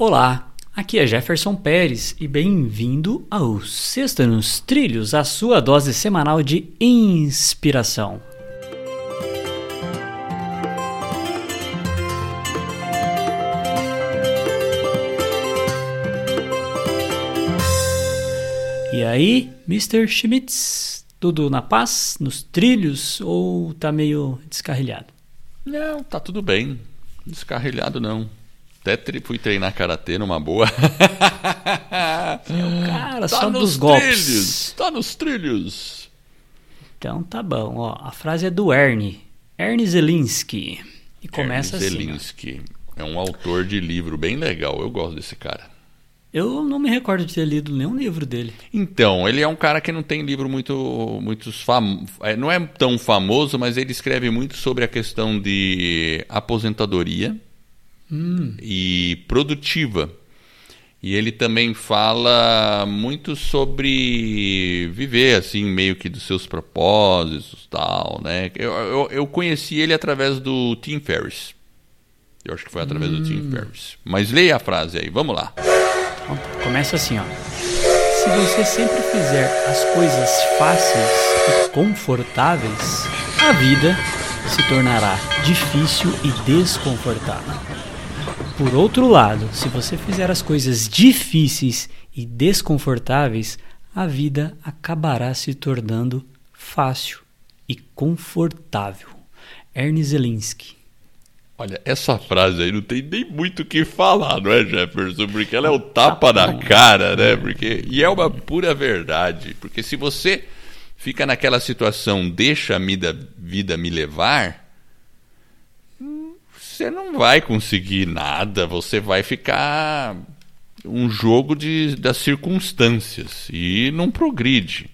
Olá, aqui é Jefferson Pérez e bem-vindo ao Sexta nos Trilhos, a sua dose semanal de inspiração. E aí, Mr. Schmitz, tudo na paz, nos trilhos ou tá meio descarrilhado? Não, tá tudo bem. Descarrilhado não. Até fui treinar karatê numa boa. cara, tá só dos golpes. Trilhos, tá nos trilhos. Então tá bom, ó. A frase é do Ernie. Ernie Zelinski. E começa Ernie assim. Zelinski. É um autor de livro bem legal. Eu gosto desse cara. Eu não me recordo de ter lido nenhum livro dele. Então, ele é um cara que não tem livro muito, muitos fam... É, não é tão famoso, mas ele escreve muito sobre a questão de aposentadoria hum. e produtiva. E ele também fala muito sobre viver assim, meio que dos seus propósitos, tal, né? Eu, eu, eu conheci ele através do Tim Ferriss. Eu acho que foi através hum. do Tim hum. Ferriss. Mas leia a frase aí, vamos lá. Começa assim, ó. Se você sempre fizer as coisas fáceis e confortáveis, a vida se tornará difícil e desconfortável. Por outro lado, se você fizer as coisas difíceis e desconfortáveis, a vida acabará se tornando fácil e confortável. Ernest Zelinski Olha, essa frase aí não tem nem muito o que falar, não é, Jefferson? Porque ela é o tapa na cara, né? Porque, e é uma pura verdade. Porque se você fica naquela situação, deixa a vida, vida me levar, você não vai conseguir nada, você vai ficar um jogo de, das circunstâncias e não progride.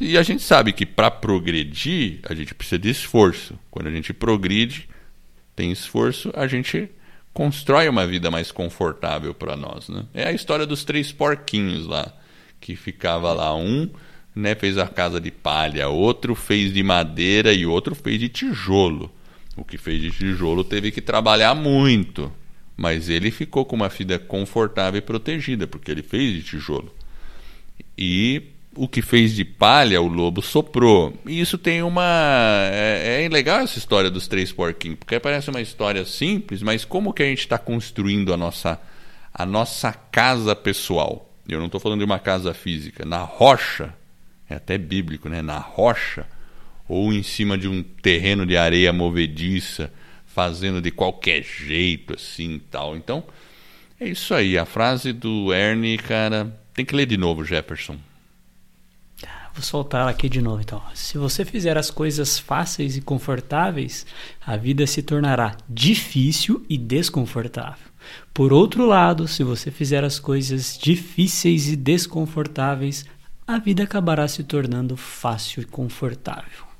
E a gente sabe que para progredir, a gente precisa de esforço. Quando a gente progride, tem esforço, a gente constrói uma vida mais confortável para nós. Né? É a história dos três porquinhos lá, que ficava lá um né, fez a casa de palha, outro fez de madeira e outro fez de tijolo. O que fez de tijolo teve que trabalhar muito, mas ele ficou com uma vida confortável e protegida, porque ele fez de tijolo. E o que fez de palha o lobo soprou. E isso tem uma. É, é legal essa história dos três porquinhos, porque parece uma história simples, mas como que a gente está construindo a nossa, a nossa casa pessoal? Eu não estou falando de uma casa física. Na rocha, é até bíblico, né? Na rocha, ou em cima de um terreno de areia movediça, fazendo de qualquer jeito, assim tal. Então, é isso aí. A frase do Ernie, cara, tem que ler de novo, Jefferson. Vou soltar aqui de novo então. Se você fizer as coisas fáceis e confortáveis, a vida se tornará difícil e desconfortável. Por outro lado, se você fizer as coisas difíceis e desconfortáveis, a vida acabará se tornando fácil e confortável.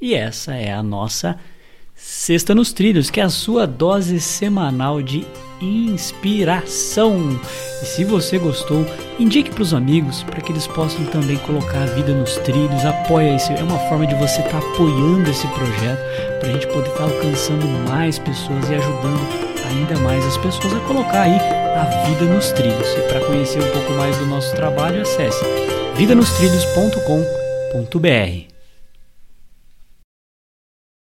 E essa é a nossa Sexta nos Trilhos, que é a sua dose semanal de inspiração. E se você gostou, indique para os amigos para que eles possam também colocar a vida nos trilhos. Apoia esse, é uma forma de você estar tá apoiando esse projeto para a gente poder estar tá alcançando mais pessoas e ajudando ainda mais as pessoas a colocar aí a vida nos trilhos. E para conhecer um pouco mais do nosso trabalho, acesse vidanostrilhos.com.br.